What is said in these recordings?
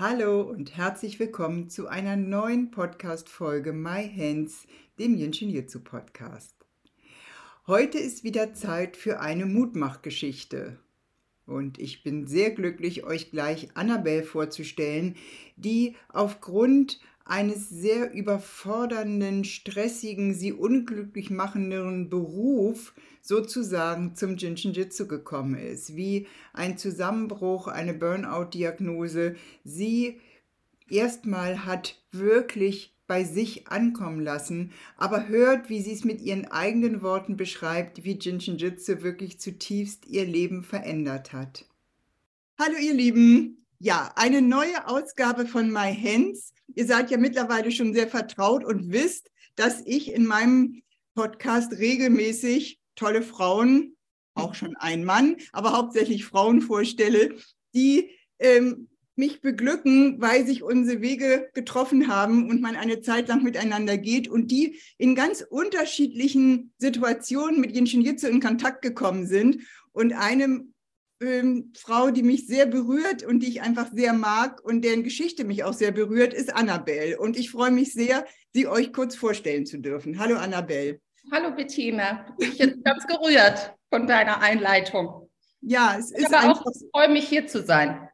Hallo und herzlich willkommen zu einer neuen Podcast-Folge My Hands, dem Jinshin Jitsu Podcast. Heute ist wieder Zeit für eine Mutmachgeschichte. Und ich bin sehr glücklich, euch gleich Annabelle vorzustellen, die aufgrund eines sehr überfordernden, stressigen, sie unglücklich machenden Beruf sozusagen zum Jinshin Jitsu gekommen ist, wie ein Zusammenbruch, eine Burnout-Diagnose, sie erstmal hat wirklich bei sich ankommen lassen, aber hört, wie sie es mit ihren eigenen Worten beschreibt, wie Jinshin Jitsu wirklich zutiefst ihr Leben verändert hat. Hallo ihr Lieben, ja, eine neue Ausgabe von My Hands. Ihr seid ja mittlerweile schon sehr vertraut und wisst, dass ich in meinem Podcast regelmäßig tolle Frauen, auch schon ein Mann, aber hauptsächlich Frauen vorstelle, die ähm, mich beglücken, weil sich unsere Wege getroffen haben und man eine Zeit lang miteinander geht und die in ganz unterschiedlichen Situationen mit Jinshin Jitsu in Kontakt gekommen sind. Und eine ähm, Frau, die mich sehr berührt und die ich einfach sehr mag und deren Geschichte mich auch sehr berührt, ist Annabelle. Und ich freue mich sehr, sie euch kurz vorstellen zu dürfen. Hallo Annabelle. Hallo Bettina, ich bin ganz gerührt von deiner Einleitung. Ja, es ist ich einfach. Auch, freue mich hier zu sein.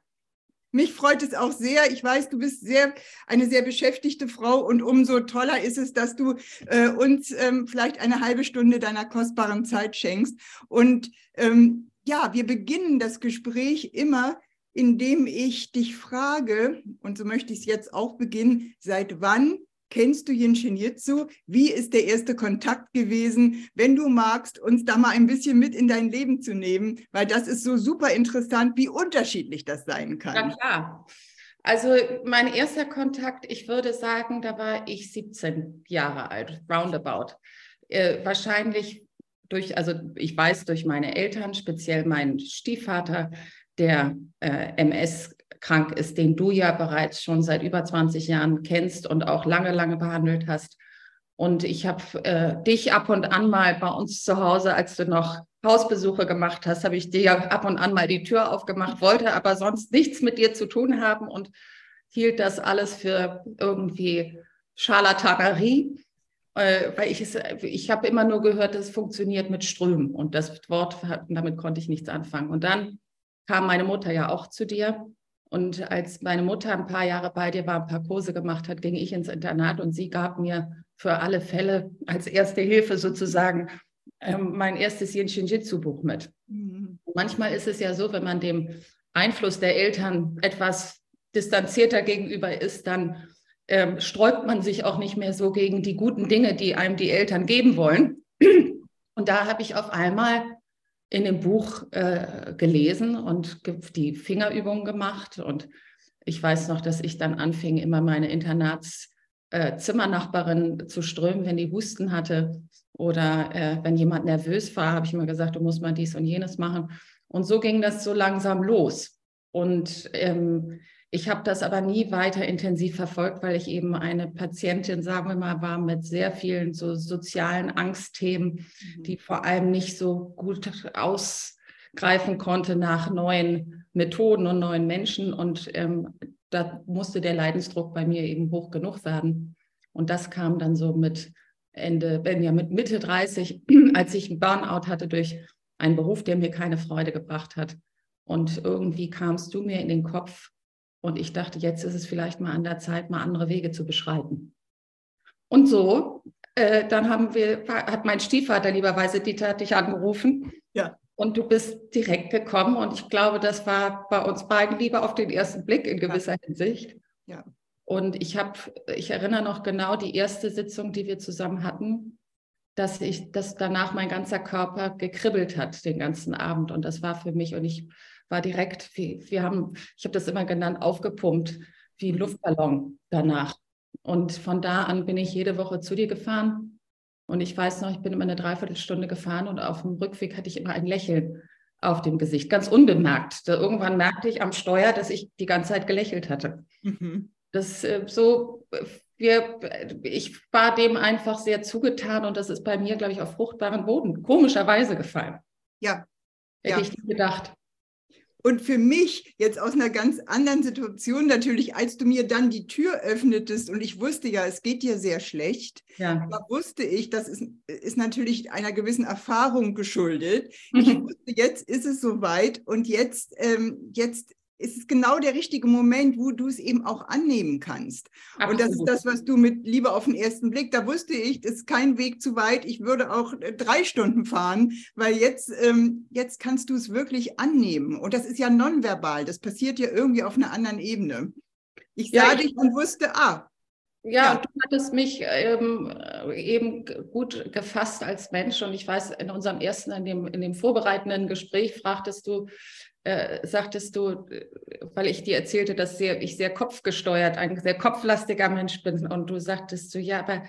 Mich freut es auch sehr. Ich weiß, du bist sehr eine sehr beschäftigte Frau und umso toller ist es, dass du äh, uns ähm, vielleicht eine halbe Stunde deiner kostbaren Zeit schenkst. Und ähm, ja, wir beginnen das Gespräch immer, indem ich dich frage, und so möchte ich es jetzt auch beginnen, seit wann kennst du Jinshin Jitsu? Wie ist der erste Kontakt gewesen? Wenn du magst, uns da mal ein bisschen mit in dein Leben zu nehmen, weil das ist so super interessant, wie unterschiedlich das sein kann. Ja, klar. Also mein erster Kontakt, ich würde sagen, da war ich 17 Jahre alt, roundabout. Äh, wahrscheinlich durch, also ich weiß durch meine Eltern, speziell meinen Stiefvater, der äh, MS krank ist, den du ja bereits schon seit über 20 Jahren kennst und auch lange, lange behandelt hast. Und ich habe äh, dich ab und an mal bei uns zu Hause, als du noch Hausbesuche gemacht hast, habe ich dir ab und an mal die Tür aufgemacht, wollte aber sonst nichts mit dir zu tun haben und hielt das alles für irgendwie Scharlatanerie. Äh, weil ich es, ich habe immer nur gehört, es funktioniert mit Strömen und das Wort, damit konnte ich nichts anfangen. Und dann kam meine Mutter ja auch zu dir und als meine Mutter ein paar Jahre bei dir war, ein paar Kurse gemacht hat, ging ich ins Internat und sie gab mir für alle Fälle als erste Hilfe sozusagen ähm, mein erstes Yin Jitsu Buch mit. Mhm. Manchmal ist es ja so, wenn man dem Einfluss der Eltern etwas distanzierter gegenüber ist, dann ähm, sträubt man sich auch nicht mehr so gegen die guten Dinge, die einem die Eltern geben wollen. Und da habe ich auf einmal in dem Buch äh, gelesen und die Fingerübungen gemacht. Und ich weiß noch, dass ich dann anfing, immer meine Internatszimmernachbarin äh, zu strömen, wenn die Husten hatte. Oder äh, wenn jemand nervös war, habe ich immer gesagt, du musst mal dies und jenes machen. Und so ging das so langsam los. Und ähm, ich habe das aber nie weiter intensiv verfolgt, weil ich eben eine Patientin, sagen wir mal, war mit sehr vielen so sozialen Angstthemen, mhm. die vor allem nicht so gut ausgreifen konnte nach neuen Methoden und neuen Menschen. Und ähm, da musste der Leidensdruck bei mir eben hoch genug werden. Und das kam dann so mit Ende, ja, mit Mitte 30, als ich einen Burnout hatte durch einen Beruf, der mir keine Freude gebracht hat. Und irgendwie kamst du mir in den Kopf, und ich dachte, jetzt ist es vielleicht mal an der Zeit, mal andere Wege zu beschreiten. Und so, äh, dann haben wir, hat mein Stiefvater lieberweise Dieter dich angerufen. Ja. Und du bist direkt gekommen. Und ich glaube, das war bei uns beiden lieber auf den ersten Blick in gewisser ja. Hinsicht. Ja. Und ich habe, ich erinnere noch genau die erste Sitzung, die wir zusammen hatten, dass ich, dass danach mein ganzer Körper gekribbelt hat den ganzen Abend. Und das war für mich, und ich war direkt, wir, wir haben, ich habe das immer genannt, aufgepumpt, wie ein Luftballon danach. Und von da an bin ich jede Woche zu dir gefahren. Und ich weiß noch, ich bin immer eine Dreiviertelstunde gefahren und auf dem Rückweg hatte ich immer ein Lächeln auf dem Gesicht, ganz unbemerkt. Da irgendwann merkte ich am Steuer, dass ich die ganze Zeit gelächelt hatte. Mhm. Das äh, so, wir, ich war dem einfach sehr zugetan und das ist bei mir, glaube ich, auf fruchtbaren Boden komischerweise gefallen. Ja. Hätte ja. ich nicht gedacht. Und für mich jetzt aus einer ganz anderen Situation natürlich, als du mir dann die Tür öffnetest und ich wusste ja, es geht dir sehr schlecht, ja. da wusste ich, das ist, ist natürlich einer gewissen Erfahrung geschuldet. Ich wusste, jetzt ist es soweit und jetzt, ähm, jetzt ist es genau der richtige Moment, wo du es eben auch annehmen kannst. Absolut. Und das ist das, was du mit Liebe auf den ersten Blick, da wusste ich, das ist kein Weg zu weit. Ich würde auch äh, drei Stunden fahren, weil jetzt, ähm, jetzt kannst du es wirklich annehmen. Und das ist ja nonverbal. Das passiert ja irgendwie auf einer anderen Ebene. Ich sah ja, dich und wusste, ah, ja, ja, du hattest mich ähm, eben gut gefasst als Mensch und ich weiß, in unserem ersten, in dem, in dem vorbereitenden Gespräch fragtest du, äh, sagtest du, weil ich dir erzählte, dass sehr, ich sehr kopfgesteuert, ein sehr kopflastiger Mensch bin. Und du sagtest so, ja, aber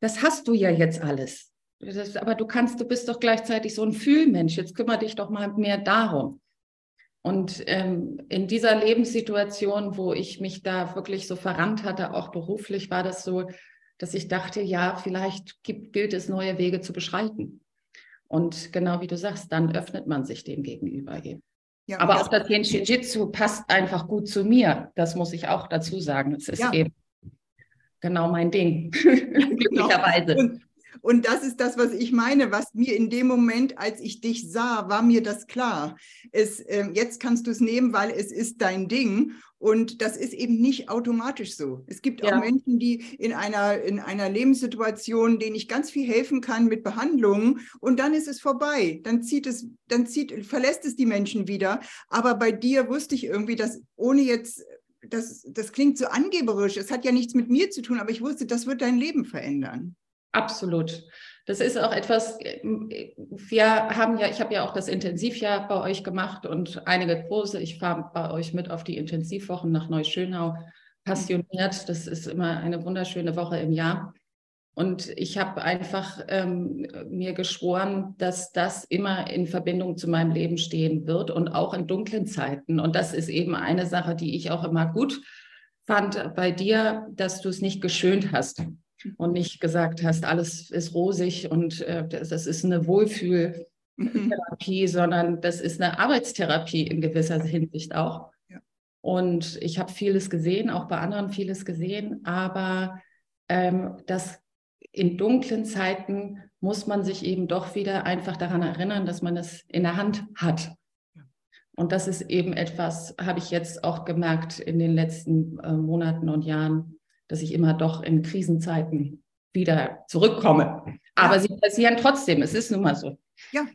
das hast du ja jetzt alles. Das, aber du kannst, du bist doch gleichzeitig so ein Fühlmensch. Jetzt kümmere dich doch mal mehr darum. Und ähm, in dieser Lebenssituation, wo ich mich da wirklich so verrannt hatte, auch beruflich, war das so, dass ich dachte, ja, vielleicht gibt, gilt es, neue Wege zu beschreiten. Und genau wie du sagst, dann öffnet man sich dem gegenüber eben. Ja, Aber auch das Yin Shinjitsu passt einfach gut zu mir. Das muss ich auch dazu sagen. Es ist ja. eben genau mein Ding, glücklicherweise. Genau. Und, und das ist das, was ich meine, was mir in dem Moment, als ich dich sah, war mir das klar. Es, äh, jetzt kannst du es nehmen, weil es ist dein Ding. Und das ist eben nicht automatisch so. Es gibt ja. auch Menschen, die in einer, in einer Lebenssituation, denen ich ganz viel helfen kann mit Behandlungen und dann ist es vorbei. Dann zieht es, dann zieht, verlässt es die Menschen wieder. Aber bei dir wusste ich irgendwie, dass ohne jetzt, das, das klingt so angeberisch, es hat ja nichts mit mir zu tun, aber ich wusste, das wird dein Leben verändern. Absolut. Das ist auch etwas, wir haben ja, ich habe ja auch das Intensivjahr bei euch gemacht und einige Kurse. Ich fahre bei euch mit auf die Intensivwochen nach Neuschönau. Passioniert, das ist immer eine wunderschöne Woche im Jahr. Und ich habe einfach ähm, mir geschworen, dass das immer in Verbindung zu meinem Leben stehen wird und auch in dunklen Zeiten. Und das ist eben eine Sache, die ich auch immer gut fand bei dir, dass du es nicht geschönt hast und nicht gesagt hast, alles ist rosig und äh, das, das, ist eine Wohlfühltherapie, sondern das ist eine Arbeitstherapie in gewisser Hinsicht auch. Ja. Und ich habe vieles gesehen, auch bei anderen vieles gesehen, aber ähm, das in dunklen Zeiten muss man sich eben doch wieder einfach daran erinnern, dass man es in der Hand hat. Und das ist eben etwas, habe ich jetzt auch gemerkt in den letzten äh, Monaten und Jahren, dass ich immer doch in Krisenzeiten wieder zurückkomme. Aber ja. sie passieren trotzdem. Es ist nun mal so. Ja,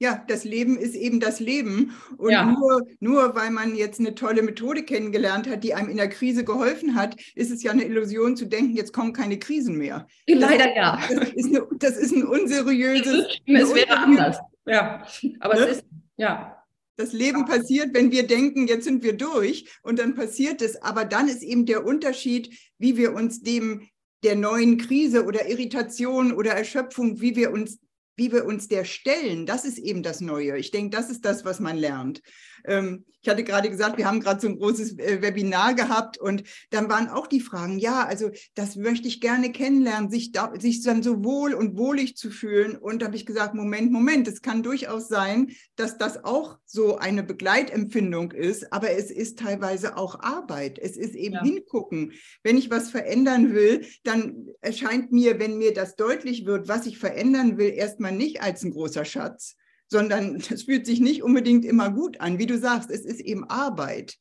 ja, das Leben ist eben das Leben. Und ja. nur, nur weil man jetzt eine tolle Methode kennengelernt hat, die einem in der Krise geholfen hat, ist es ja eine Illusion zu denken, jetzt kommen keine Krisen mehr. Leider das, ja. Das ist, eine, das ist ein unseriöses. Es wäre anders. Ja, aber ne? es ist, ja. Das Leben passiert, wenn wir denken, jetzt sind wir durch und dann passiert es. Aber dann ist eben der Unterschied, wie wir uns dem der neuen Krise oder Irritation oder Erschöpfung, wie wir uns wie wir uns der stellen, das ist eben das Neue. Ich denke, das ist das, was man lernt. Ähm, ich hatte gerade gesagt, wir haben gerade so ein großes äh, Webinar gehabt und dann waren auch die Fragen, ja, also das möchte ich gerne kennenlernen, sich, da, sich dann so wohl und wohlig zu fühlen. Und da habe ich gesagt, Moment, Moment, es kann durchaus sein, dass das auch so eine Begleitempfindung ist, aber es ist teilweise auch Arbeit. Es ist eben ja. hingucken. Wenn ich was verändern will, dann erscheint mir, wenn mir das deutlich wird, was ich verändern will, erstmal nicht als ein großer Schatz, sondern das fühlt sich nicht unbedingt immer gut an. Wie du sagst, es ist eben Arbeit.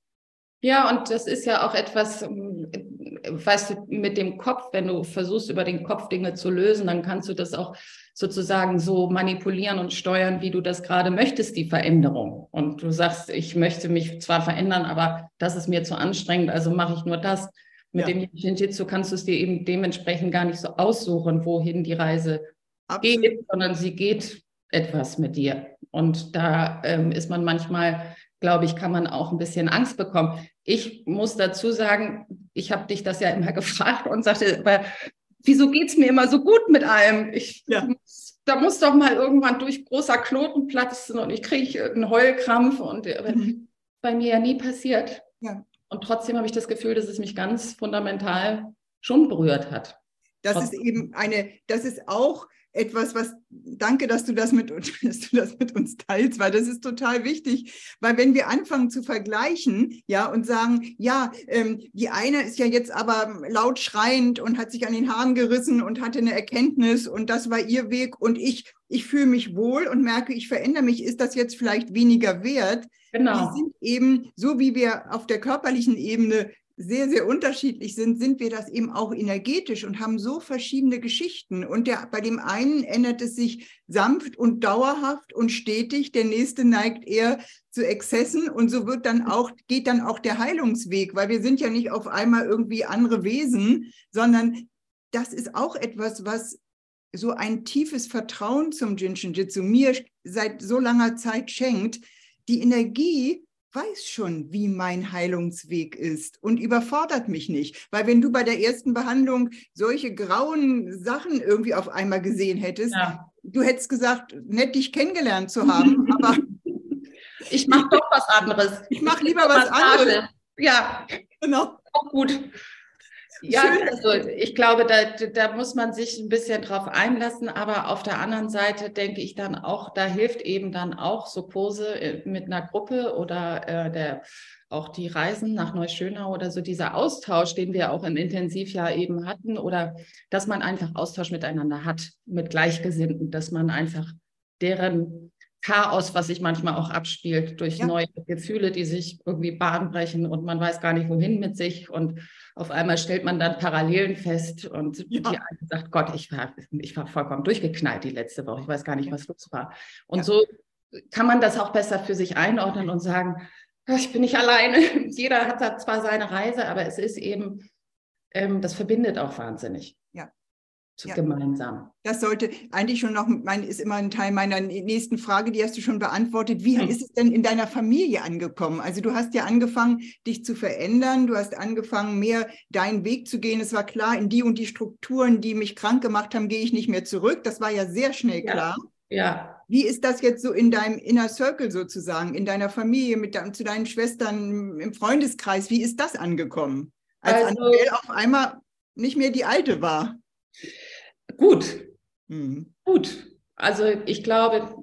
Ja, und das ist ja auch etwas, ähm, weißt du, mit dem Kopf, wenn du versuchst, über den Kopf Dinge zu lösen, dann kannst du das auch sozusagen so manipulieren und steuern, wie du das gerade möchtest, die Veränderung. Und du sagst, ich möchte mich zwar verändern, aber das ist mir zu anstrengend, also mache ich nur das. Mit ja. dem Jiu-Jitsu kannst du es dir eben dementsprechend gar nicht so aussuchen, wohin die Reise Absolut. geht, sondern sie geht etwas mit dir. Und da ähm, ist man manchmal, glaube ich, kann man auch ein bisschen Angst bekommen. ich muss dazu sagen, ich habe dich das ja immer gefragt und sagte, aber wieso geht es mir immer so gut mit allem? Ich, ja. Da muss doch mal irgendwann durch großer Knoten platzen und ich kriege einen Heulkrampf und mhm. bei mir ja nie passiert. Ja. Und trotzdem habe ich das Gefühl, dass es mich ganz fundamental schon berührt hat. Das ist eben eine, das ist auch etwas, was, danke, dass du das mit uns, dass du das mit uns teilst, weil das ist total wichtig. Weil wenn wir anfangen zu vergleichen, ja, und sagen, ja, ähm, die eine ist ja jetzt aber laut schreiend und hat sich an den Haaren gerissen und hatte eine Erkenntnis und das war ihr Weg und ich, ich fühle mich wohl und merke, ich verändere mich, ist das jetzt vielleicht weniger wert? Genau. Die sind eben, so wie wir auf der körperlichen Ebene sehr, sehr unterschiedlich sind, sind wir das eben auch energetisch und haben so verschiedene Geschichten. Und der, bei dem einen ändert es sich sanft und dauerhaft und stetig, der nächste neigt eher zu Exzessen und so wird dann auch, geht dann auch der Heilungsweg, weil wir sind ja nicht auf einmal irgendwie andere Wesen, sondern das ist auch etwas, was so ein tiefes Vertrauen zum Jinshin Jitsu mir seit so langer Zeit schenkt. Die Energie weiß schon, wie mein Heilungsweg ist und überfordert mich nicht. Weil wenn du bei der ersten Behandlung solche grauen Sachen irgendwie auf einmal gesehen hättest, ja. du hättest gesagt, nett dich kennengelernt zu haben, aber ich mache doch was anderes. Ich mache lieber was anderes. Ja, genau. Auch gut. Ja, also ich glaube, da, da muss man sich ein bisschen drauf einlassen, aber auf der anderen Seite denke ich dann auch, da hilft eben dann auch so Kurse äh, mit einer Gruppe oder äh, der auch die Reisen nach Neuschönau oder so dieser Austausch, den wir auch im Intensivjahr eben hatten, oder dass man einfach Austausch miteinander hat, mit Gleichgesinnten, dass man einfach deren Chaos, was sich manchmal auch abspielt durch ja. neue Gefühle, die sich irgendwie Bahn brechen und man weiß gar nicht, wohin mit sich. Und auf einmal stellt man dann Parallelen fest und ja. die eine sagt, Gott, ich war, ich war vollkommen durchgeknallt die letzte Woche. Ich weiß gar nicht, was los war. Und ja. so kann man das auch besser für sich einordnen und sagen, ich bin nicht alleine. Jeder hat da zwar seine Reise, aber es ist eben, ähm, das verbindet auch wahnsinnig. Ja gemeinsam. Das sollte eigentlich schon noch, mein, ist immer ein Teil meiner nächsten Frage, die hast du schon beantwortet. Wie hm. ist es denn in deiner Familie angekommen? Also du hast ja angefangen, dich zu verändern, du hast angefangen, mehr deinen Weg zu gehen. Es war klar, in die und die Strukturen, die mich krank gemacht haben, gehe ich nicht mehr zurück. Das war ja sehr schnell klar. Ja. ja. Wie ist das jetzt so in deinem Inner Circle sozusagen, in deiner Familie, mit zu deinen Schwestern im Freundeskreis? Wie ist das angekommen? Als also, Annabelle auf einmal nicht mehr die alte war. Gut. Mhm. Gut. Also ich glaube,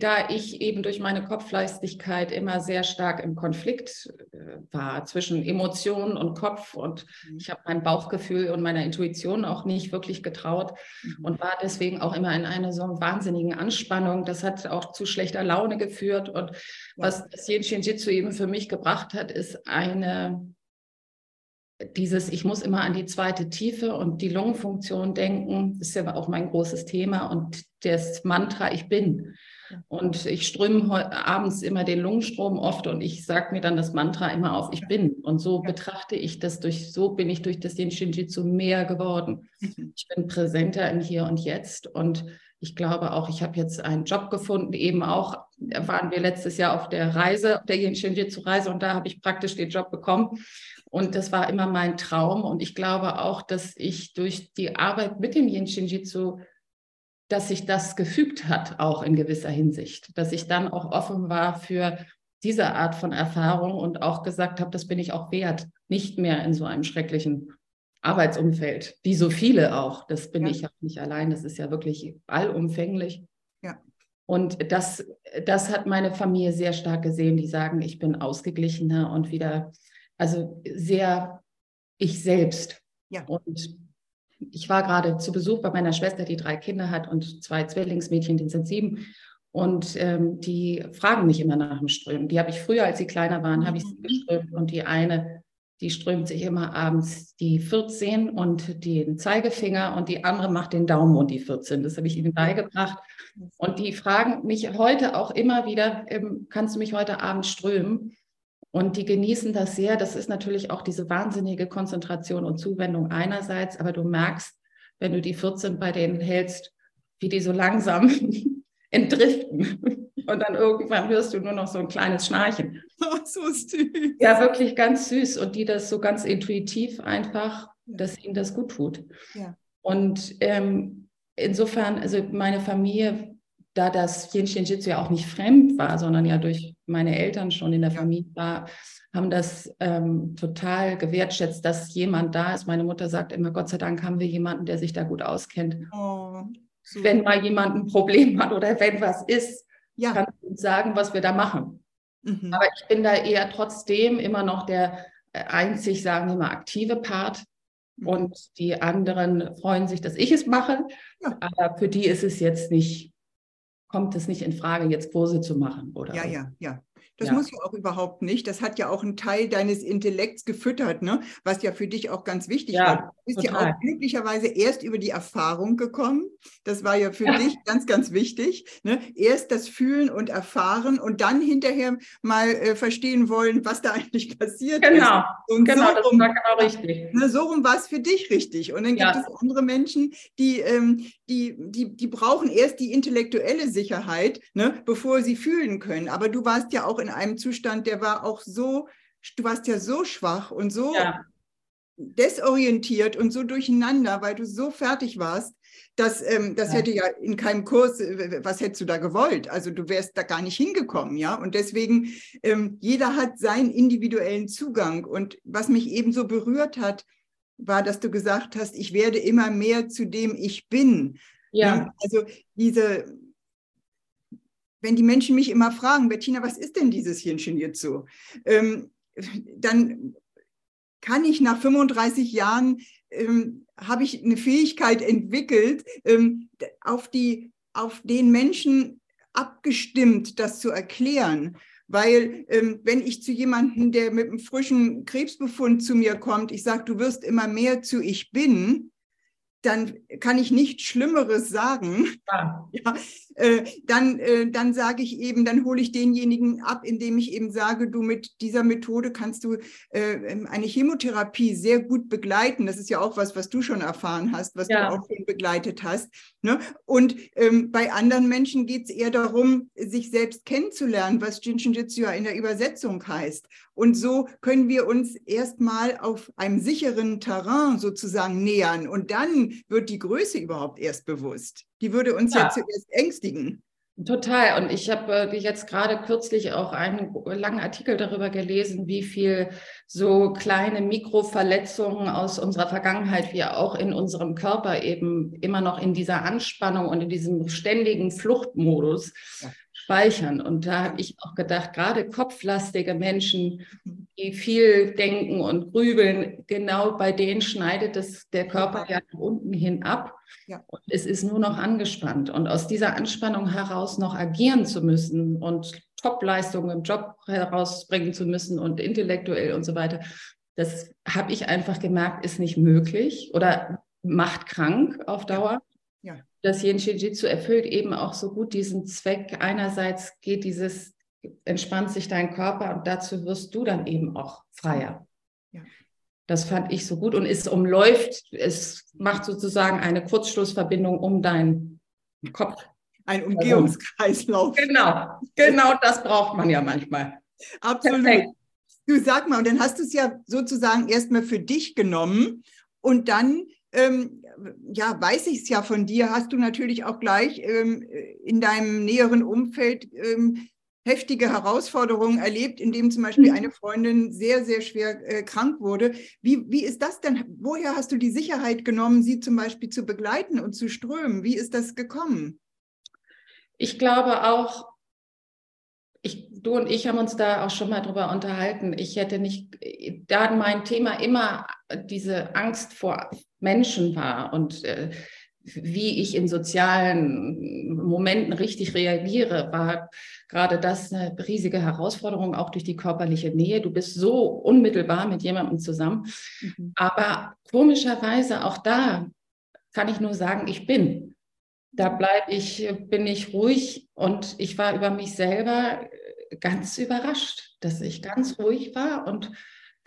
da ich eben durch meine Kopfleistigkeit immer sehr stark im Konflikt äh, war zwischen Emotionen und Kopf und mhm. ich habe mein Bauchgefühl und meiner Intuition auch nicht wirklich getraut mhm. und war deswegen auch immer in einer so wahnsinnigen Anspannung. Das hat auch zu schlechter Laune geführt und was das Yin Shin Jitsu eben für mich gebracht hat, ist eine dieses, ich muss immer an die zweite Tiefe und die Lungenfunktion denken, ist ja auch mein großes Thema und das Mantra, ich bin. Und ich ströme abends immer den Lungenstrom oft und ich sage mir dann das Mantra immer auf, ich bin. Und so betrachte ich das durch, so bin ich durch das den Shinjitsu mehr geworden. Mhm. Ich bin präsenter im Hier und Jetzt und ich glaube auch, ich habe jetzt einen Job gefunden, eben auch, waren wir letztes Jahr auf der Reise, auf der Yin Shinjitsu-Reise und da habe ich praktisch den Job bekommen. Und das war immer mein Traum. Und ich glaube auch, dass ich durch die Arbeit mit dem Yin Shinjitsu, dass sich das gefügt hat, auch in gewisser Hinsicht. Dass ich dann auch offen war für diese Art von Erfahrung und auch gesagt habe, das bin ich auch wert, nicht mehr in so einem schrecklichen Arbeitsumfeld, wie so viele auch. Das bin ja. ich ja nicht allein, das ist ja wirklich allumfänglich. Und das, das hat meine Familie sehr stark gesehen. Die sagen, ich bin ausgeglichener und wieder, also sehr ich selbst. Ja. Und ich war gerade zu Besuch bei meiner Schwester, die drei Kinder hat und zwei Zwillingsmädchen, die sind sieben. Und ähm, die fragen mich immer nach dem Strömen. Die habe ich früher, als sie kleiner waren, habe ich sie mhm. geströmt. Und die eine die strömt sich immer abends die 14 und den Zeigefinger und die andere macht den Daumen und die 14. Das habe ich ihnen beigebracht. Und die fragen mich heute auch immer wieder, ähm, kannst du mich heute Abend strömen? Und die genießen das sehr. Das ist natürlich auch diese wahnsinnige Konzentration und Zuwendung einerseits, aber du merkst, wenn du die 14 bei denen hältst, wie die so langsam entdriften. Und dann irgendwann hörst du nur noch so ein kleines Schnarchen. Oh, so süß. Ja, wirklich ganz süß. Und die das so ganz intuitiv einfach, ja. dass ihnen das gut tut. Ja. Und ähm, insofern, also meine Familie, da das Yin Shin Jitsu ja auch nicht fremd war, sondern ja durch meine Eltern schon in der Familie war, haben das ähm, total gewertschätzt, dass jemand da ist. Meine Mutter sagt immer, Gott sei Dank haben wir jemanden, der sich da gut auskennt. Oh, wenn mal jemand ein Problem hat oder wenn was ist, ja. kann uns sagen, was wir da machen. Mhm. Aber ich bin da eher trotzdem immer noch der äh, einzig, sagen wir mal, aktive Part. Mhm. Und die anderen freuen sich, dass ich es mache. Ja. Aber für die ist es jetzt nicht, kommt es nicht in Frage, jetzt Kurse zu machen. Oder ja, ja, ja. Das ja. muss ja auch überhaupt nicht. Das hat ja auch einen Teil deines Intellekts gefüttert, ne? was ja für dich auch ganz wichtig ja, war. Du bist total. ja auch glücklicherweise erst über die Erfahrung gekommen. Das war ja für ja. dich ganz, ganz wichtig. Ne? Erst das Fühlen und Erfahren und dann hinterher mal äh, verstehen wollen, was da eigentlich passiert genau. ist. Und genau, so rum, das war genau richtig. Ne, so rum war es für dich richtig. Und dann gibt es andere Menschen, die, ähm, die, die, die brauchen erst die intellektuelle Sicherheit, ne? bevor sie fühlen können. Aber du warst ja auch in in einem Zustand, der war auch so, du warst ja so schwach und so ja. desorientiert und so durcheinander, weil du so fertig warst, dass ähm, das ja. hätte ja in keinem Kurs, äh, was hättest du da gewollt? Also du wärst da gar nicht hingekommen, ja. Und deswegen, ähm, jeder hat seinen individuellen Zugang. Und was mich eben so berührt hat, war, dass du gesagt hast, ich werde immer mehr zu dem ich bin. Ja. ja also diese, wenn die Menschen mich immer fragen, Bettina, was ist denn dieses Hirnchen Jitsu? Ähm, dann kann ich nach 35 Jahren, ähm, habe ich eine Fähigkeit entwickelt, ähm, auf, die, auf den Menschen abgestimmt, das zu erklären. Weil ähm, wenn ich zu jemandem, der mit einem frischen Krebsbefund zu mir kommt, ich sage, du wirst immer mehr zu ich bin, dann kann ich nichts Schlimmeres sagen. Ja. ja äh, dann, äh, dann sage ich eben, dann hole ich denjenigen ab, indem ich eben sage, du mit dieser Methode kannst du äh, ähm, eine Chemotherapie sehr gut begleiten. Das ist ja auch was, was du schon erfahren hast, was ja. du auch schon begleitet hast. Ne? Und ähm, bei anderen Menschen geht es eher darum, sich selbst kennenzulernen, was Jinshin Jitsu ja in der Übersetzung heißt. Und so können wir uns erstmal auf einem sicheren Terrain sozusagen nähern. Und dann wird die Größe überhaupt erst bewusst. Die würde uns ja, ja zuerst ängstigen. Total. Und ich habe äh, jetzt gerade kürzlich auch einen langen Artikel darüber gelesen, wie viel so kleine Mikroverletzungen aus unserer Vergangenheit wir auch in unserem Körper eben immer noch in dieser Anspannung und in diesem ständigen Fluchtmodus. Speichern. Und da habe ich auch gedacht, gerade kopflastige Menschen, die viel denken und grübeln, genau bei denen schneidet es der Körper ja nach unten hin ab. Ja. Und es ist nur noch angespannt. Und aus dieser Anspannung heraus noch agieren zu müssen und Topleistungen im Job herausbringen zu müssen und intellektuell und so weiter, das habe ich einfach gemerkt, ist nicht möglich oder macht krank auf Dauer. Ja. Das Yin Jitsu erfüllt eben auch so gut diesen Zweck. Einerseits geht dieses, entspannt sich dein Körper und dazu wirst du dann eben auch freier. Das fand ich so gut und es umläuft, es macht sozusagen eine Kurzschlussverbindung um deinen Kopf. Ein Umgehungskreislauf. Genau, genau das braucht man ja manchmal. Absolut. Perfekt. Du sag mal, und dann hast du es ja sozusagen erstmal für dich genommen und dann ähm, ja, weiß ich es ja von dir, hast du natürlich auch gleich ähm, in deinem näheren Umfeld ähm, heftige Herausforderungen erlebt, in dem zum Beispiel mhm. eine Freundin sehr, sehr schwer äh, krank wurde. Wie, wie ist das denn? Woher hast du die Sicherheit genommen, sie zum Beispiel zu begleiten und zu strömen? Wie ist das gekommen? Ich glaube auch, ich, du und ich haben uns da auch schon mal drüber unterhalten. Ich hätte nicht, da mein Thema immer diese Angst vor Menschen war und äh, wie ich in sozialen Momenten richtig reagiere, war gerade das eine riesige Herausforderung, auch durch die körperliche Nähe. Du bist so unmittelbar mit jemandem zusammen. Mhm. Aber komischerweise auch da kann ich nur sagen, ich bin. Da bleibe ich, bin ich ruhig und ich war über mich selber ganz überrascht, dass ich ganz ruhig war und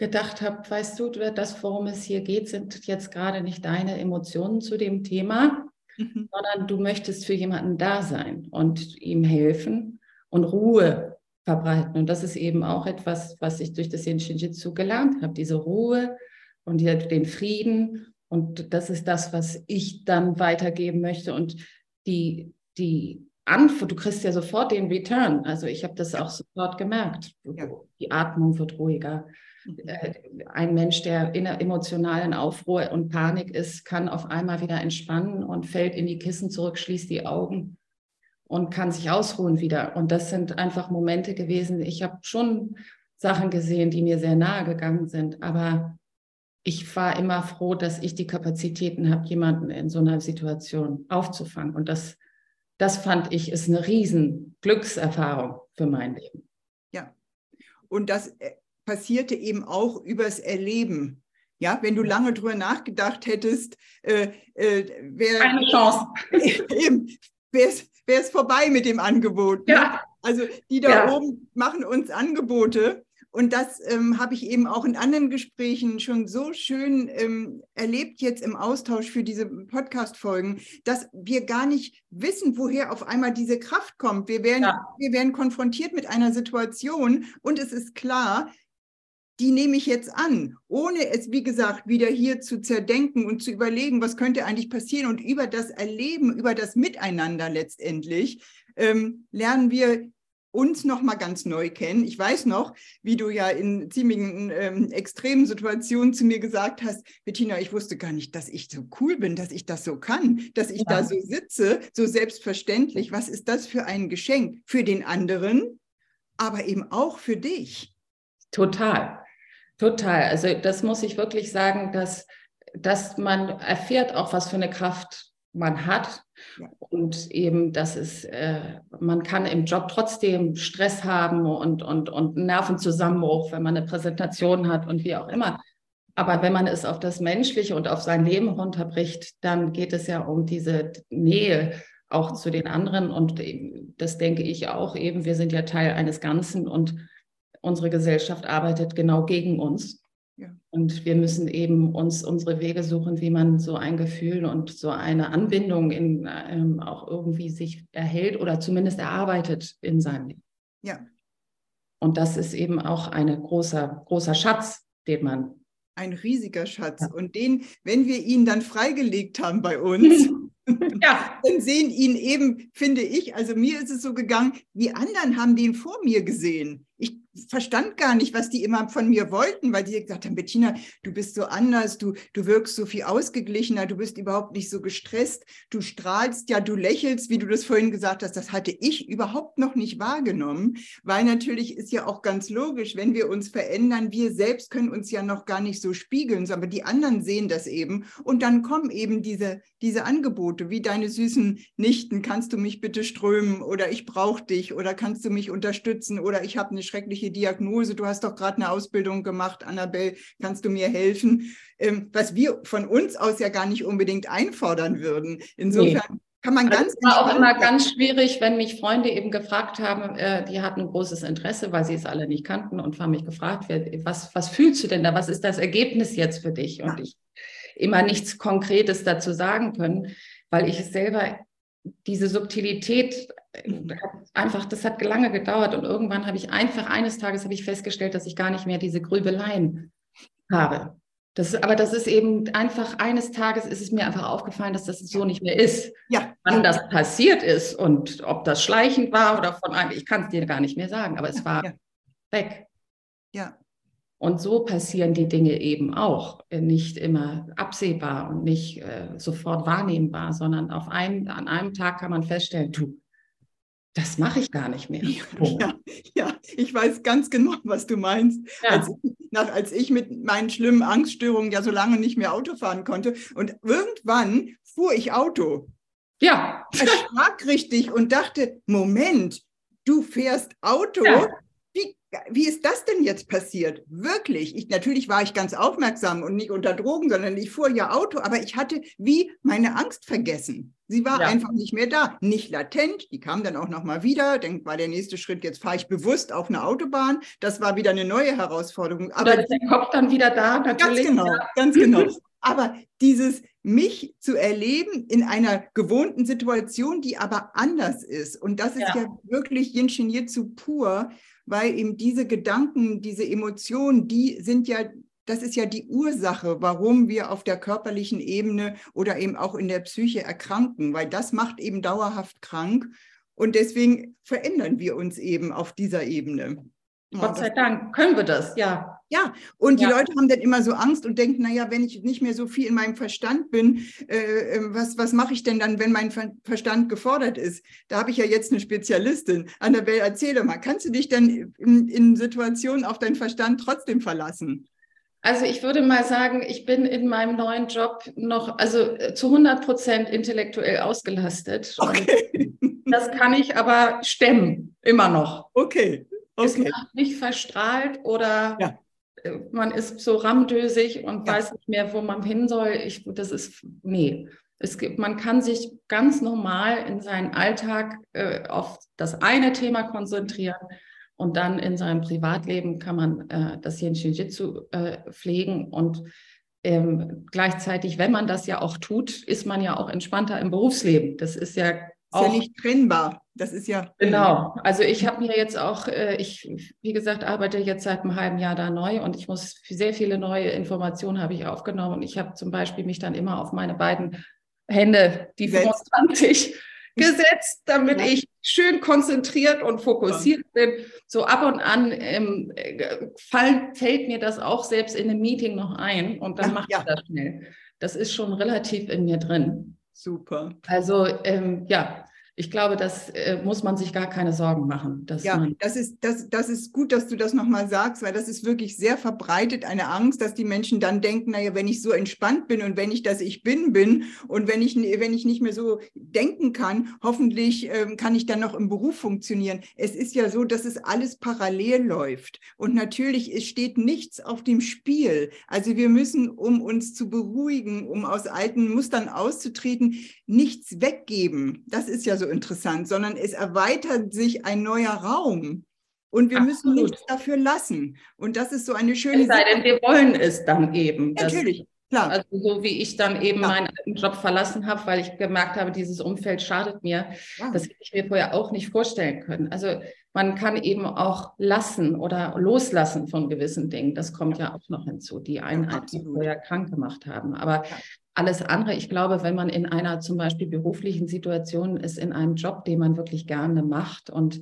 gedacht habe, weißt du, das, worum es hier geht, sind jetzt gerade nicht deine Emotionen zu dem Thema, mhm. sondern du möchtest für jemanden da sein und ihm helfen und Ruhe verbreiten. Und das ist eben auch etwas, was ich durch das Yin Shinjitsu gelernt habe, diese Ruhe und den Frieden. Und das ist das, was ich dann weitergeben möchte. Und die, die Antwort, du kriegst ja sofort den Return. Also ich habe das auch sofort gemerkt. Ja. Die Atmung wird ruhiger. Mhm. Äh, ein Mensch, der in einer emotionalen Aufruhr und Panik ist, kann auf einmal wieder entspannen und fällt in die Kissen zurück, schließt die Augen und kann sich ausruhen wieder. Und das sind einfach Momente gewesen. Ich habe schon Sachen gesehen, die mir sehr nahe gegangen sind, aber ich war immer froh, dass ich die Kapazitäten habe, jemanden in so einer Situation aufzufangen. Und das, das fand ich, ist eine riesen Glückserfahrung für mein Leben. Ja. Und das äh, passierte eben auch übers Erleben. Ja, wenn du lange drüber nachgedacht hättest, äh, äh, wäre keine Chance. wäre es vorbei mit dem Angebot. Ne? Ja. Also die da ja. oben machen uns Angebote und das ähm, habe ich eben auch in anderen Gesprächen schon so schön ähm, erlebt jetzt im Austausch für diese Podcast-Folgen, dass wir gar nicht wissen, woher auf einmal diese Kraft kommt. Wir werden, ja. wir werden konfrontiert mit einer Situation und es ist klar, die nehme ich jetzt an, ohne es, wie gesagt, wieder hier zu zerdenken und zu überlegen, was könnte eigentlich passieren. Und über das Erleben, über das Miteinander letztendlich ähm, lernen wir uns noch mal ganz neu kennen. Ich weiß noch, wie du ja in ziemlichen ähm, extremen Situationen zu mir gesagt hast, Bettina, ich wusste gar nicht, dass ich so cool bin, dass ich das so kann, dass ich ja. da so sitze, so selbstverständlich. Was ist das für ein Geschenk für den anderen, aber eben auch für dich? Total, total. Also das muss ich wirklich sagen, dass, dass man erfährt auch, was für eine Kraft man hat. Und eben, dass es, äh, man kann im Job trotzdem Stress haben und, und, und Nervenzusammenbruch, wenn man eine Präsentation hat und wie auch immer. Aber wenn man es auf das Menschliche und auf sein Leben runterbricht, dann geht es ja um diese Nähe auch zu den anderen. Und das denke ich auch eben, wir sind ja Teil eines Ganzen und unsere Gesellschaft arbeitet genau gegen uns. Ja. Und wir müssen eben uns unsere Wege suchen, wie man so ein Gefühl und so eine Anbindung in, ähm, auch irgendwie sich erhält oder zumindest erarbeitet in seinem Leben. Ja. Und das ist eben auch ein großer, großer Schatz, den man. Ein riesiger Schatz. Ja. Und den, wenn wir ihn dann freigelegt haben bei uns, ja. dann sehen ihn eben, finde ich, also mir ist es so gegangen, die anderen haben den vor mir gesehen. Verstand gar nicht, was die immer von mir wollten, weil die gesagt haben, Bettina, du bist so anders, du, du wirkst so viel ausgeglichener, du bist überhaupt nicht so gestresst, du strahlst, ja, du lächelst, wie du das vorhin gesagt hast, das hatte ich überhaupt noch nicht wahrgenommen, weil natürlich ist ja auch ganz logisch, wenn wir uns verändern, wir selbst können uns ja noch gar nicht so spiegeln, sondern die anderen sehen das eben. Und dann kommen eben diese, diese Angebote, wie deine süßen Nichten, kannst du mich bitte strömen oder ich brauche dich oder kannst du mich unterstützen oder ich habe eine schreckliche Diagnose, du hast doch gerade eine Ausbildung gemacht, Annabelle, kannst du mir helfen? Ähm, was wir von uns aus ja gar nicht unbedingt einfordern würden. Insofern nee. kann man ganz. Es war auch immer ganz schwierig, wenn mich Freunde eben gefragt haben, äh, die hatten großes Interesse, weil sie es alle nicht kannten und haben mich gefragt, was, was fühlst du denn da? Was ist das Ergebnis jetzt für dich? Und ja. ich immer nichts Konkretes dazu sagen können, weil ich es selber diese Subtilität einfach, das hat lange gedauert und irgendwann habe ich einfach, eines Tages habe ich festgestellt, dass ich gar nicht mehr diese Grübeleien habe. Das, aber das ist eben einfach, eines Tages ist es mir einfach aufgefallen, dass das so nicht mehr ist. Ja. Wann das passiert ist und ob das schleichend war oder von einem, ich kann es dir gar nicht mehr sagen, aber es war ja. weg. Ja. Und so passieren die Dinge eben auch, äh, nicht immer absehbar und nicht äh, sofort wahrnehmbar, sondern auf einen, an einem Tag kann man feststellen, du, das mache ich gar nicht mehr. Ja, ja, ich weiß ganz genau, was du meinst. Ja. Als, nach, als ich mit meinen schlimmen Angststörungen ja so lange nicht mehr Auto fahren konnte und irgendwann fuhr ich Auto. Ja. Erschrak richtig und dachte, Moment, du fährst Auto? Ja wie ist das denn jetzt passiert? Wirklich. Ich, natürlich war ich ganz aufmerksam und nicht unter Drogen, sondern ich fuhr ja Auto, aber ich hatte wie meine Angst vergessen. Sie war ja. einfach nicht mehr da, nicht latent. Die kam dann auch noch mal wieder. Dann war der nächste Schritt, jetzt fahre ich bewusst auf eine Autobahn. Das war wieder eine neue Herausforderung. Aber ist der Kopf dann wieder da? Natürlich. Ganz genau, ganz genau. Aber dieses mich zu erleben in einer gewohnten Situation, die aber anders ist. Und das ist ja, ja wirklich Yin Shin Jitsu pur, weil eben diese Gedanken, diese Emotionen, die sind ja das ist ja die Ursache, warum wir auf der körperlichen Ebene oder eben auch in der Psyche erkranken, weil das macht eben dauerhaft krank. Und deswegen verändern wir uns eben auf dieser Ebene. Gott sei Dank können wir das, ja. Ja, und die ja. Leute haben dann immer so Angst und denken, naja, wenn ich nicht mehr so viel in meinem Verstand bin, äh, ähm, was, was mache ich denn dann, wenn mein Verstand gefordert ist? Da habe ich ja jetzt eine Spezialistin. Annabelle, erzähl doch mal, kannst du dich denn in, in Situationen auf deinen Verstand trotzdem verlassen? Also ich würde mal sagen, ich bin in meinem neuen Job noch, also äh, zu 100 Prozent intellektuell ausgelastet. Okay. Das kann ich aber stemmen, immer noch. Okay. okay. Ist nicht verstrahlt oder ja. Man ist so ramdösig und ja. weiß nicht mehr, wo man hin soll. Ich, das ist, nee. Es gibt, man kann sich ganz normal in seinen Alltag äh, auf das eine Thema konzentrieren und dann in seinem Privatleben kann man äh, das Yin Shin Jitsu äh, pflegen und ähm, gleichzeitig, wenn man das ja auch tut, ist man ja auch entspannter im Berufsleben. Das ist ja auch ist ja nicht trennbar. Das ist ja. Genau. Also ich habe mir jetzt auch, äh, ich, wie gesagt, arbeite jetzt seit einem halben Jahr da neu und ich muss sehr viele neue Informationen habe ich aufgenommen und ich habe zum Beispiel mich dann immer auf meine beiden Hände, die 25, gesetzt, damit ja. ich schön konzentriert und fokussiert ja. bin. So ab und an ähm, fall, fällt mir das auch selbst in einem Meeting noch ein und dann mache ich das schnell. Das ist schon relativ in mir drin. Super. Also ähm, ja, ich glaube, das äh, muss man sich gar keine Sorgen machen. ja, das ist, das, das ist gut, dass du das nochmal sagst, weil das ist wirklich sehr verbreitet, eine Angst, dass die Menschen dann denken, naja, wenn ich so entspannt bin und wenn ich das Ich Bin bin und wenn ich, wenn ich nicht mehr so denken kann, hoffentlich ähm, kann ich dann noch im Beruf funktionieren. Es ist ja so, dass es alles parallel läuft. Und natürlich, es steht nichts auf dem Spiel. Also wir müssen, um uns zu beruhigen, um aus alten Mustern auszutreten, nichts weggeben. Das ist ja so interessant, sondern es erweitert sich ein neuer Raum. Und wir Absolut. müssen nichts dafür lassen. Und das ist so eine schöne Es sei denn, wir wollen es dann eben. Natürlich, klar. Also so wie ich dann eben klar. meinen alten Job verlassen habe, weil ich gemerkt habe, dieses Umfeld schadet mir. Ja. Das hätte ich mir vorher auch nicht vorstellen können. Also man kann eben auch lassen oder loslassen von gewissen Dingen. Das kommt ja auch noch hinzu, die einen ja, vorher krank gemacht haben. Aber ja. alles andere, ich glaube, wenn man in einer zum Beispiel beruflichen Situation ist, in einem Job, den man wirklich gerne macht und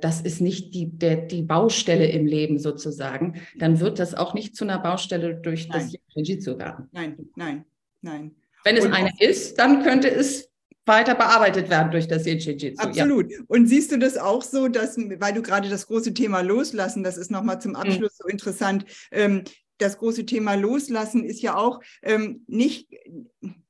das ist nicht die, der, die Baustelle im Leben sozusagen, dann wird das auch nicht zu einer Baustelle durch nein. das Jiu-Jitsu werden. Nein, nein, nein. Wenn es eine ist, dann könnte es weiter bearbeitet werden durch das Jiu-Jitsu. Absolut. Ja. Und siehst du das auch so, dass, weil du gerade das große Thema Loslassen, das ist nochmal zum. Abschluss mhm. so interessant, ähm, das große Thema Loslassen ist ja auch ähm, nicht,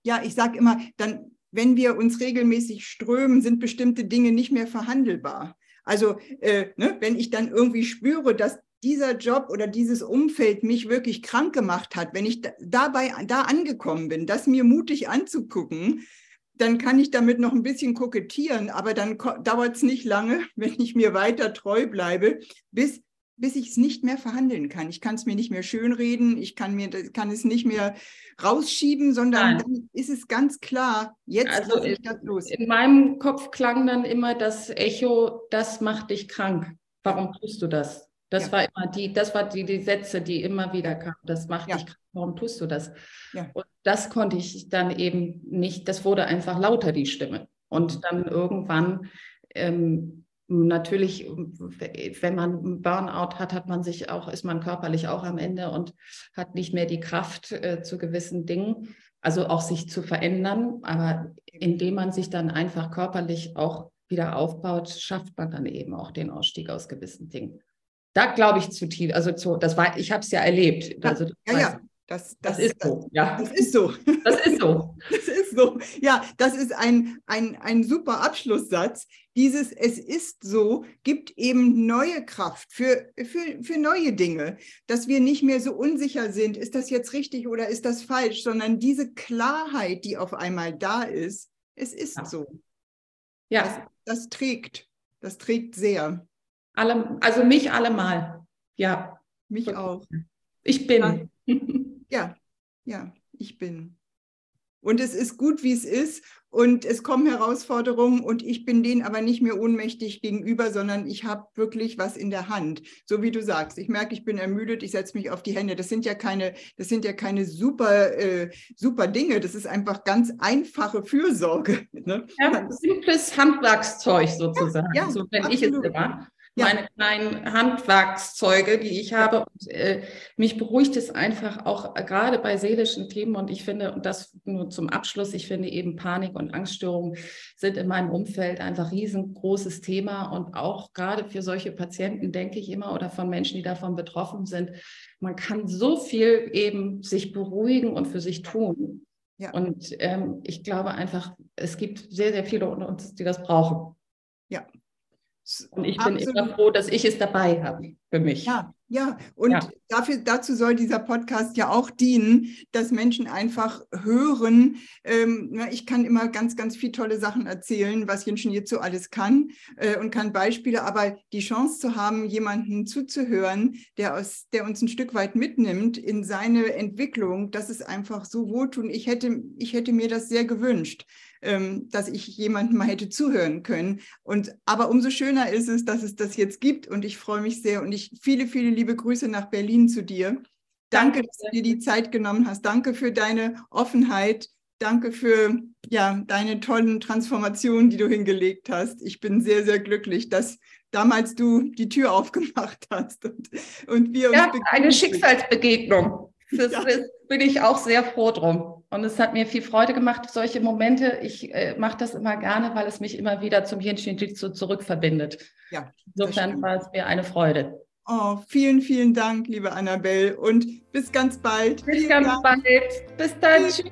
ja, ich sage immer, dann, wenn wir uns regelmäßig strömen, sind bestimmte Dinge nicht mehr verhandelbar. Also, äh, ne, wenn ich dann irgendwie spüre, dass dieser Job oder dieses Umfeld mich wirklich krank gemacht hat, wenn ich dabei da angekommen bin, das mir mutig anzugucken, dann kann ich damit noch ein bisschen kokettieren, aber dann dauert es nicht lange, wenn ich mir weiter treu bleibe, bis, bis ich es nicht mehr verhandeln kann. Ich kann es mir nicht mehr schönreden, ich kann, mir, kann es nicht mehr rausschieben, sondern Nein. dann ist es ganz klar, jetzt also ich das los. In meinem Kopf klang dann immer das Echo, das macht dich krank. Warum tust du das? Das ja. war immer die, das war die, die Sätze, die immer wieder kamen. Das macht ja. dich krank. Warum tust du das? Ja. Und das konnte ich dann eben nicht, das wurde einfach lauter, die Stimme. Und dann irgendwann, ähm, natürlich, wenn man Burnout hat, hat man sich auch, ist man körperlich auch am Ende und hat nicht mehr die Kraft äh, zu gewissen Dingen, also auch sich zu verändern. Aber indem man sich dann einfach körperlich auch wieder aufbaut, schafft man dann eben auch den Ausstieg aus gewissen Dingen. Da glaube ich zu tief, also zu, das war, ich habe es ja erlebt. Also, ja, ja, das, das, das, ist so. Ja. Das ist so. Das ist so. das ist so. Ja, das ist ein, ein, ein super Abschlusssatz. Dieses Es ist so gibt eben neue Kraft für, für, für neue Dinge, dass wir nicht mehr so unsicher sind, ist das jetzt richtig oder ist das falsch, sondern diese Klarheit, die auf einmal da ist, es ist ja. so. Ja. Das, das trägt. Das trägt sehr. Alle, also mich allemal. Ja. Mich auch. Ich bin. Ja. Ja, ja, ich bin. Und es ist gut, wie es ist. Und es kommen Herausforderungen und ich bin denen aber nicht mehr ohnmächtig gegenüber, sondern ich habe wirklich was in der Hand. So wie du sagst. Ich merke, ich bin ermüdet, ich setze mich auf die Hände. Das sind ja keine, das sind ja keine super, äh, super Dinge. Das ist einfach ganz einfache Fürsorge. Ne? Ja, simples Handwerkszeug sozusagen. Ja, ja, so wenn ich es immer ja. meine kleinen Handwerkszeuge, die ich habe. Und äh, mich beruhigt es einfach auch äh, gerade bei seelischen Themen. Und ich finde, und das nur zum Abschluss, ich finde eben Panik und Angststörungen sind in meinem Umfeld einfach riesengroßes Thema. Und auch gerade für solche Patienten denke ich immer oder von Menschen, die davon betroffen sind, man kann so viel eben sich beruhigen und für sich tun. Ja. Und ähm, ich glaube einfach, es gibt sehr, sehr viele unter uns, die das brauchen. Ja, und ich bin Absolut. immer froh, dass ich es dabei habe für mich. Ja, ja. Und ja. Dafür, dazu soll dieser Podcast ja auch dienen, dass Menschen einfach hören. Ähm, ich kann immer ganz, ganz viele tolle Sachen erzählen, was Jenschen hierzu alles kann äh, und kann Beispiele, aber die Chance zu haben, jemanden zuzuhören, der, aus, der uns ein Stück weit mitnimmt in seine Entwicklung, das ist einfach so wohltun. Ich hätte, ich hätte mir das sehr gewünscht ähm, dass ich jemandem mal hätte zuhören können. Und aber umso schöner ist es, dass es das jetzt gibt und ich freue mich sehr und ich viele, viele liebe Grüße nach Berlin zu dir. Danke, dass du dir die Zeit genommen hast. Danke für deine Offenheit. Danke für ja, deine tollen Transformationen, die du hingelegt hast. Ich bin sehr, sehr glücklich, dass damals du die Tür aufgemacht hast und, und wir uns. Ja, eine Schicksalsbegegnung. Das ja. bin ich auch sehr froh drum. Und es hat mir viel Freude gemacht, solche Momente. Ich äh, mache das immer gerne, weil es mich immer wieder zum Hinshin-Jitsu zurückverbindet. Ja, Insofern war es mir eine Freude. Oh, vielen, vielen Dank, liebe Annabelle. Und bis ganz bald. Bis vielen ganz Dank. bald. Bis dann. Tschüss.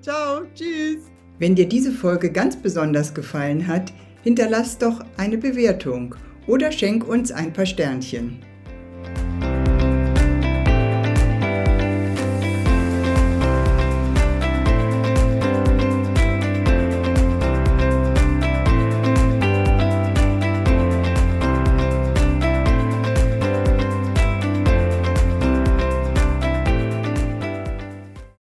Ciao. Tschüss. Wenn dir diese Folge ganz besonders gefallen hat, hinterlass doch eine Bewertung oder schenk uns ein paar Sternchen.